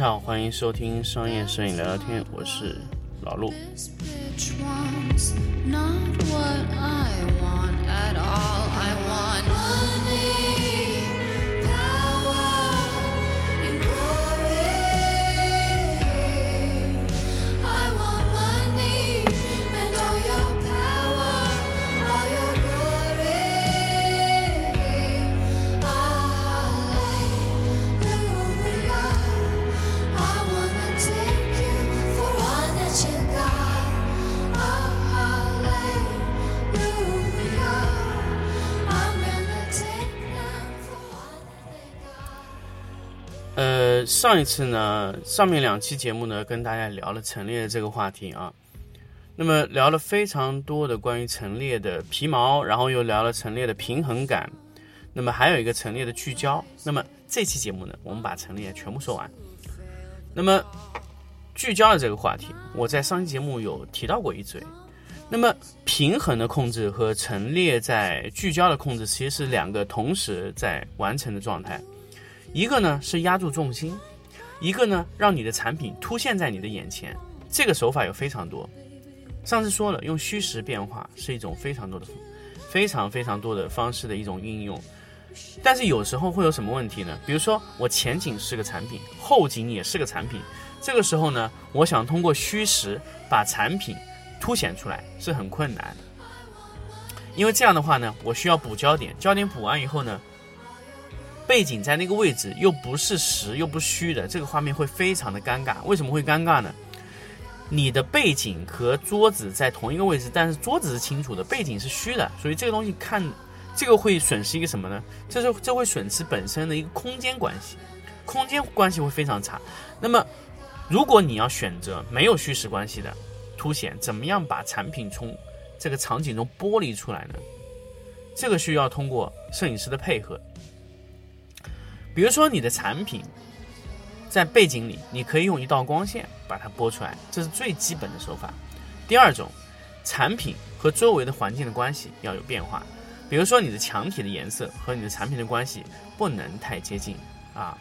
家好，欢迎收听商业摄影聊聊天，我是老陆。呃，上一次呢，上面两期节目呢，跟大家聊了陈列的这个话题啊。那么聊了非常多的关于陈列的皮毛，然后又聊了陈列的平衡感，那么还有一个陈列的聚焦。那么这期节目呢，我们把陈列全部说完。那么聚焦的这个话题，我在上期节目有提到过一嘴。那么平衡的控制和陈列在聚焦的控制，其实是两个同时在完成的状态。一个呢是压住重心，一个呢让你的产品凸现在你的眼前。这个手法有非常多。上次说了，用虚实变化是一种非常多的、非常非常多的方式的一种应用。但是有时候会有什么问题呢？比如说我前景是个产品，后景也是个产品，这个时候呢，我想通过虚实把产品凸显出来是很困难的。因为这样的话呢，我需要补焦点，焦点补完以后呢，背景在那个位置又不是实又不虚的，这个画面会非常的尴尬。为什么会尴尬呢？你的背景和桌子在同一个位置，但是桌子是清楚的，背景是虚的，所以这个东西看，这个会损失一个什么呢？这是这会损失本身的一个空间关系，空间关系会非常差。那么，如果你要选择没有虚实关系的凸显，怎么样把产品从这个场景中剥离出来呢？这个需要通过摄影师的配合。比如说你的产品在背景里，你可以用一道光线把它拨出来，这是最基本的手法。第二种，产品和周围的环境的关系要有变化。比如说你的墙体的颜色和你的产品的关系不能太接近啊，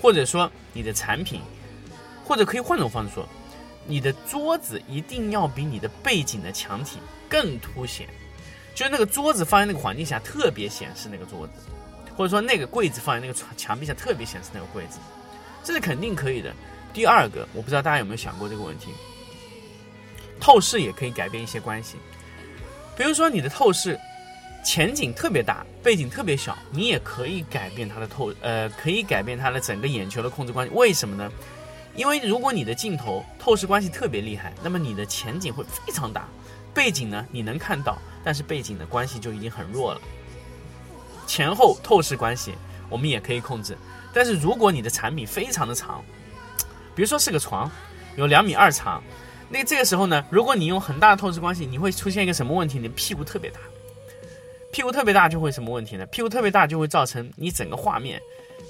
或者说你的产品，或者可以换种方式说，你的桌子一定要比你的背景的墙体更凸显，就是那个桌子放在那个环境下特别显示那个桌子，或者说那个柜子放在那个墙墙壁上特别显示那个柜子，这是肯定可以的。第二个，我不知道大家有没有想过这个问题，透视也可以改变一些关系，比如说你的透视前景特别大，背景特别小，你也可以改变它的透，呃，可以改变它的整个眼球的控制关系。为什么呢？因为如果你的镜头透视关系特别厉害，那么你的前景会非常大，背景呢你能看到，但是背景的关系就已经很弱了。前后透视关系我们也可以控制，但是如果你的产品非常的长，比如说是个床，有两米二长，那这个时候呢，如果你用很大的透视关系，你会出现一个什么问题？你屁股特别大，屁股特别大就会什么问题呢？屁股特别大就会造成你整个画面，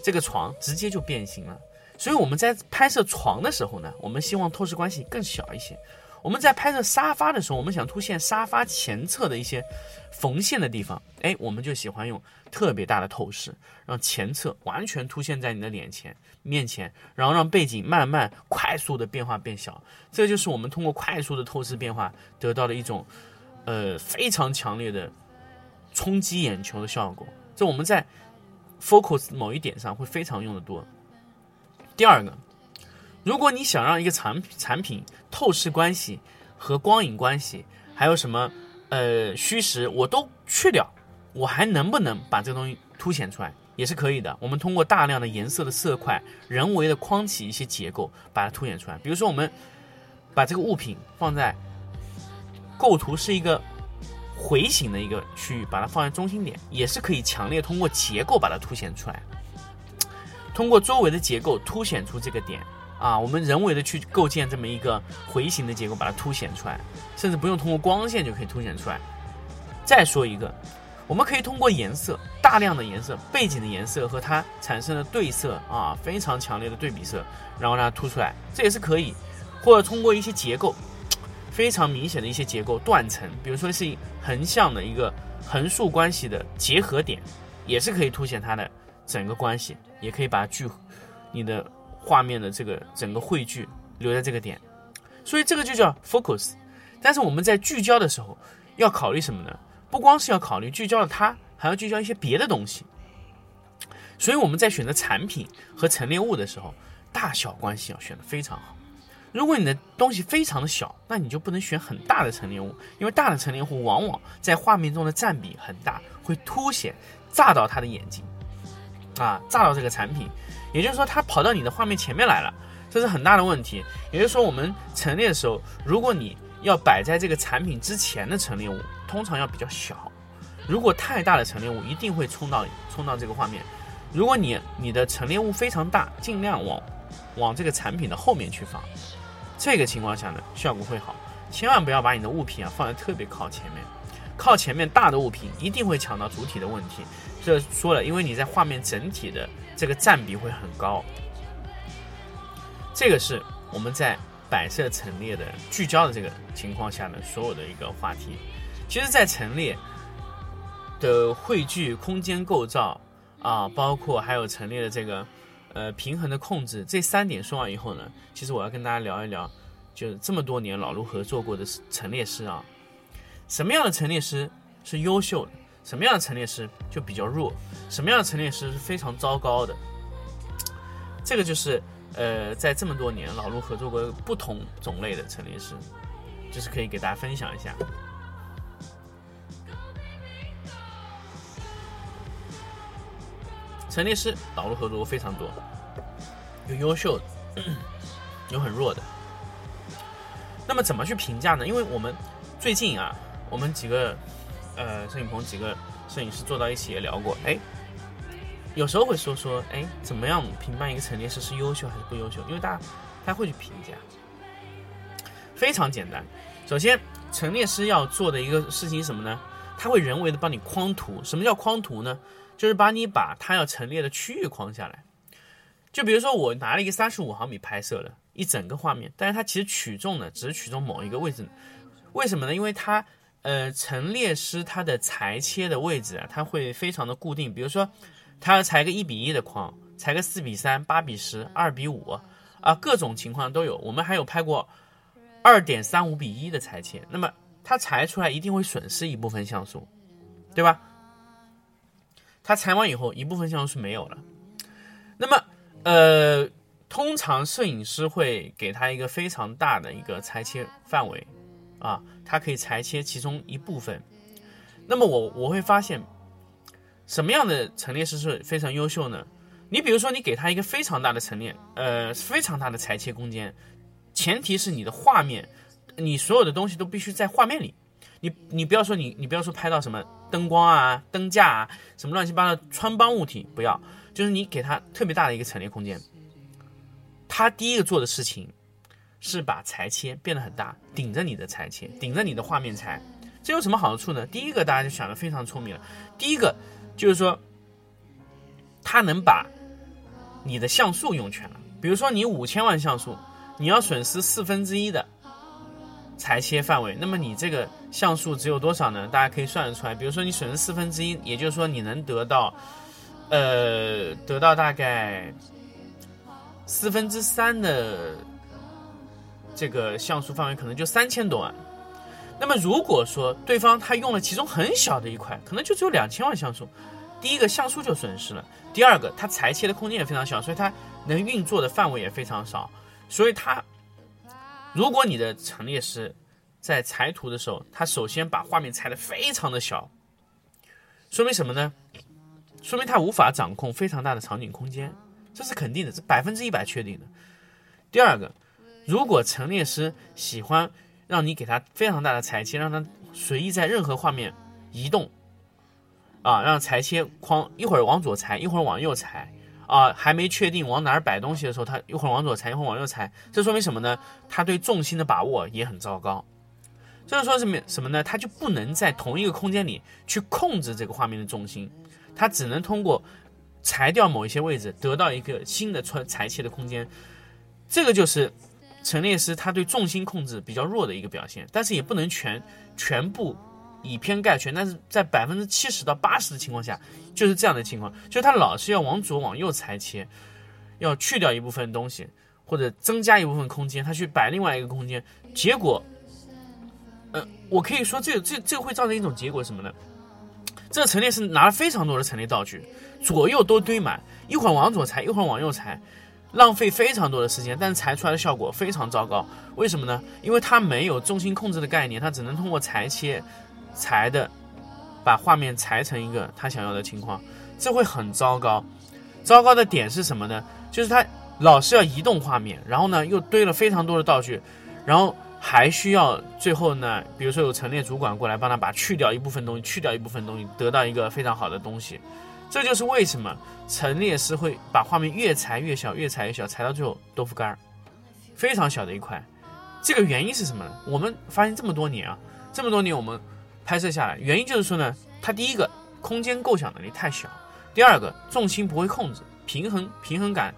这个床直接就变形了。所以我们在拍摄床的时候呢，我们希望透视关系更小一些。我们在拍摄沙发的时候，我们想凸显沙发前侧的一些缝线的地方，哎，我们就喜欢用特别大的透视，让前侧完全凸现在你的脸前面前，然后让背景慢慢快速的变化变小。这就是我们通过快速的透视变化得到的一种，呃，非常强烈的冲击眼球的效果。这我们在 focus 某一点上会非常用的多。第二个，如果你想让一个产产品透视关系和光影关系，还有什么呃虚实，我都去掉，我还能不能把这个东西凸显出来？也是可以的。我们通过大量的颜色的色块，人为的框起一些结构，把它凸显出来。比如说，我们把这个物品放在构图是一个回形的一个区域，把它放在中心点，也是可以强烈通过结构把它凸显出来。通过周围的结构凸显出这个点啊，我们人为的去构建这么一个回形的结构，把它凸显出来，甚至不用通过光线就可以凸显出来。再说一个，我们可以通过颜色，大量的颜色，背景的颜色和它产生的对色啊，非常强烈的对比色，然后让它凸出来，这也是可以。或者通过一些结构，非常明显的一些结构断层，比如说是横向的一个横竖关系的结合点，也是可以凸显它的整个关系，也可以把它聚，你的画面的这个整个汇聚留在这个点，所以这个就叫 focus。但是我们在聚焦的时候要考虑什么呢？不光是要考虑聚焦了它，还要聚焦一些别的东西。所以我们在选择产品和陈列物的时候，大小关系要选得非常好。如果你的东西非常的小，那你就不能选很大的陈列物，因为大的陈列物往往在画面中的占比很大，会凸显、炸到他的眼睛，啊，炸到这个产品。也就是说，它跑到你的画面前面来了，这是很大的问题。也就是说，我们陈列的时候，如果你要摆在这个产品之前的陈列物，通常要比较小。如果太大的陈列物，一定会冲到冲到这个画面。如果你你的陈列物非常大，尽量往往这个产品的后面去放，这个情况下呢，效果会好。千万不要把你的物品啊放在特别靠前面，靠前面大的物品一定会抢到主体的问题。这说了，因为你在画面整体的这个占比会很高。这个是我们在摆设陈列的聚焦的这个情况下的所有的一个话题。其实，在陈列的汇聚、空间构造啊，包括还有陈列的这个呃平衡的控制，这三点说完以后呢，其实我要跟大家聊一聊，就是这么多年老卢合作过的陈列师啊，什么样的陈列师是优秀的，什么样的陈列师就比较弱，什么样的陈列师是非常糟糕的。这个就是呃，在这么多年老陆合作过不同种类的陈列师，就是可以给大家分享一下。陈列师老陆合作过非常多，有优秀的，有很弱的。那么怎么去评价呢？因为我们最近啊，我们几个呃摄影棚几个摄影师坐到一起也聊过，哎，有时候会说说，哎，怎么样评判一个陈列师是优秀还是不优秀？因为大家他会去评价，非常简单。首先，陈列师要做的一个事情是什么呢？他会人为的帮你框图。什么叫框图呢？就是把你把它要陈列的区域框下来，就比如说我拿了一个三十五毫米拍摄的一整个画面，但是它其实取中呢只是取中某一个位置，为什么呢？因为它呃陈列师他的裁切的位置啊，他会非常的固定，比如说他要裁个一比一的框，裁个四比三、八比十、二比五啊，各种情况都有。我们还有拍过二点三五比一的裁切，那么他裁出来一定会损失一部分像素，对吧？他裁完以后，一部分像素是没有了。那么，呃，通常摄影师会给他一个非常大的一个裁切范围，啊，它可以裁切其中一部分。那么我我会发现，什么样的陈列师是非常优秀呢？你比如说，你给他一个非常大的陈列，呃，非常大的裁切空间，前提是你的画面，你所有的东西都必须在画面里。你你不要说你你不要说拍到什么灯光啊、灯架啊，什么乱七八糟穿帮物体，不要，就是你给他特别大的一个陈列空间。他第一个做的事情是把裁切变得很大，顶着你的裁切，顶着你的画面裁。这有什么好处呢？第一个大家就想的非常聪明了，第一个就是说，它能把你的像素用全了。比如说你五千万像素，你要损失四分之一的。裁切范围，那么你这个像素只有多少呢？大家可以算得出来。比如说你损失四分之一，也就是说你能得到，呃，得到大概四分之三的这个像素范围，可能就三千多万。那么如果说对方他用了其中很小的一块，可能就只有两千万像素，第一个像素就损失了，第二个它裁切的空间也非常小，所以它能运作的范围也非常少，所以它。如果你的陈列师在裁图的时候，他首先把画面裁得非常的小，说明什么呢？说明他无法掌控非常大的场景空间，这是肯定的，这百分之一百确定的。第二个，如果陈列师喜欢让你给他非常大的裁切，让他随意在任何画面移动，啊，让裁切框一会儿往左裁，一会儿往右裁。啊，还没确定往哪儿摆东西的时候，他一会儿往左裁，一会儿往右裁，这说明什么呢？他对重心的把握也很糟糕。这就说什么什么呢？他就不能在同一个空间里去控制这个画面的重心，他只能通过裁掉某一些位置，得到一个新的穿裁切的空间。这个就是陈列师他对重心控制比较弱的一个表现，但是也不能全全部。以偏概全，但是在百分之七十到八十的情况下，就是这样的情况，就是他老是要往左往右裁切，要去掉一部分东西，或者增加一部分空间，他去摆另外一个空间，结果，呃，我可以说这这这会造成一种结果什么呢？这个陈列师拿了非常多的陈列道具，左右都堆满，一会儿往左裁，一会儿往右裁，浪费非常多的时间，但是裁出来的效果非常糟糕。为什么呢？因为它没有重心控制的概念，它只能通过裁切裁的把画面裁成一个他想要的情况，这会很糟糕。糟糕的点是什么呢？就是它老是要移动画面，然后呢又堆了非常多的道具，然后还需要最后呢，比如说有陈列主管过来帮他把去掉一部分东西，去掉一部分东西，得到一个非常好的东西。这就是为什么陈列师会把画面越裁越小，越裁越小，裁到最后豆腐干儿，非常小的一块。这个原因是什么呢？我们发现这么多年啊，这么多年我们拍摄下来，原因就是说呢，它第一个空间构想能力太小，第二个重心不会控制，平衡平衡感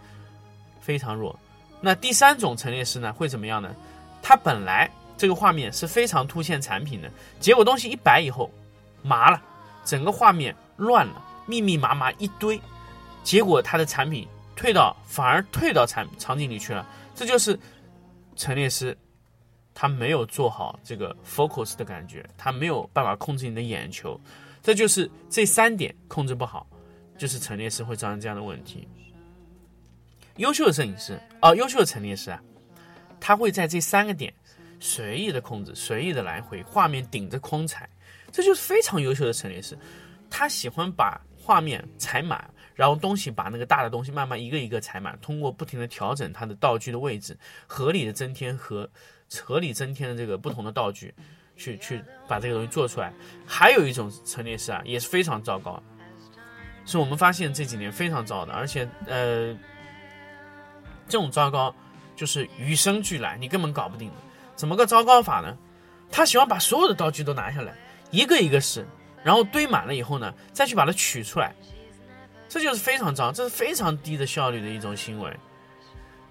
非常弱。那第三种陈列师呢会怎么样呢？它本来这个画面是非常凸显产品的，结果东西一摆以后麻了，整个画面乱了，密密麻麻一堆，结果他的产品退到反而退到产场景里去了，这就是陈列师他没有做好这个 focus 的感觉，他没有办法控制你的眼球，这就是这三点控制不好，就是陈列师会造成这样的问题。优秀的摄影师啊、优秀的陈列师啊，他会在这三个点随意的控制，随意的来回，画面顶着框踩，这就是非常优秀的陈列师。他喜欢把画面踩满，然后东西把那个大的东西慢慢一个一个踩满，通过不停的调整它的道具的位置，合理的增添和合理增添的这个不同的道具，去去把这个东西做出来。还有一种陈列师啊，也是非常糟糕，是我们发现这几年非常糟的，而且呃，这种糟糕就是与生俱来，你根本搞不定。怎么个糟糕法呢？他喜欢把所有的道具都拿下来，一个一个试，然后堆满了以后呢，再去把它取出来，这就是非常脏，这是非常低的效率的一种行为。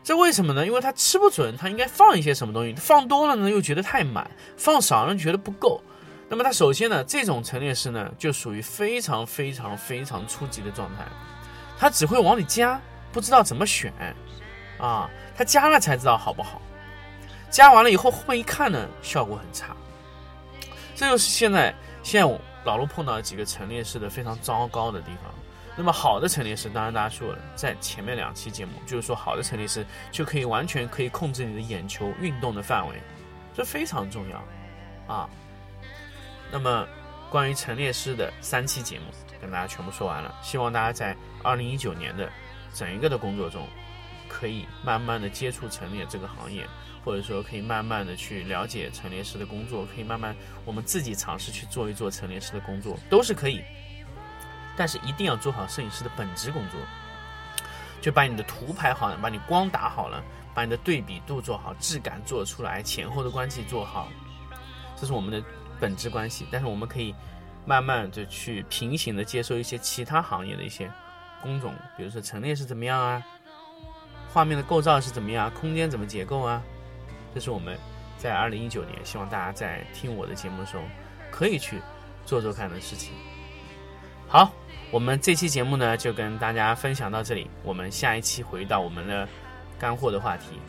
这为什么呢？因为他吃不准，他应该放一些什么东西，放多了呢又觉得太满，放少了觉得不够。那么他首先呢，这种陈列师呢，就属于非常非常非常初级的状态，他只会往里加，不知道怎么选，啊，他加了才知道好不好。加完了以后，后面一看呢，效果很差。这就是现在现在我老陆碰到几个陈列师的非常糟糕的地方。那么好的陈列师，当然大家说了，在前面两期节目就是说，好的陈列师就可以完全可以控制你的眼球运动的范围，这非常重要啊。那么关于陈列师的三期节目跟大家全部说完了，希望大家在二零一九年的整一个的工作中，可以慢慢的接触陈列这个行业。或者说可以慢慢的去了解陈列师的工作，可以慢慢我们自己尝试去做一做陈列师的工作，都是可以。但是一定要做好摄影师的本职工作，就把你的图拍好了，把你光打好了，把你的对比度做好，质感做出来，前后的关系做好，这是我们的本质关系。但是我们可以慢慢的去平行的接受一些其他行业的一些工种，比如说陈列是怎么样啊，画面的构造是怎么样，空间怎么结构啊。这是我们在二零一九年希望大家在听我的节目的时候可以去做做看的事情。好，我们这期节目呢就跟大家分享到这里，我们下一期回到我们的干货的话题。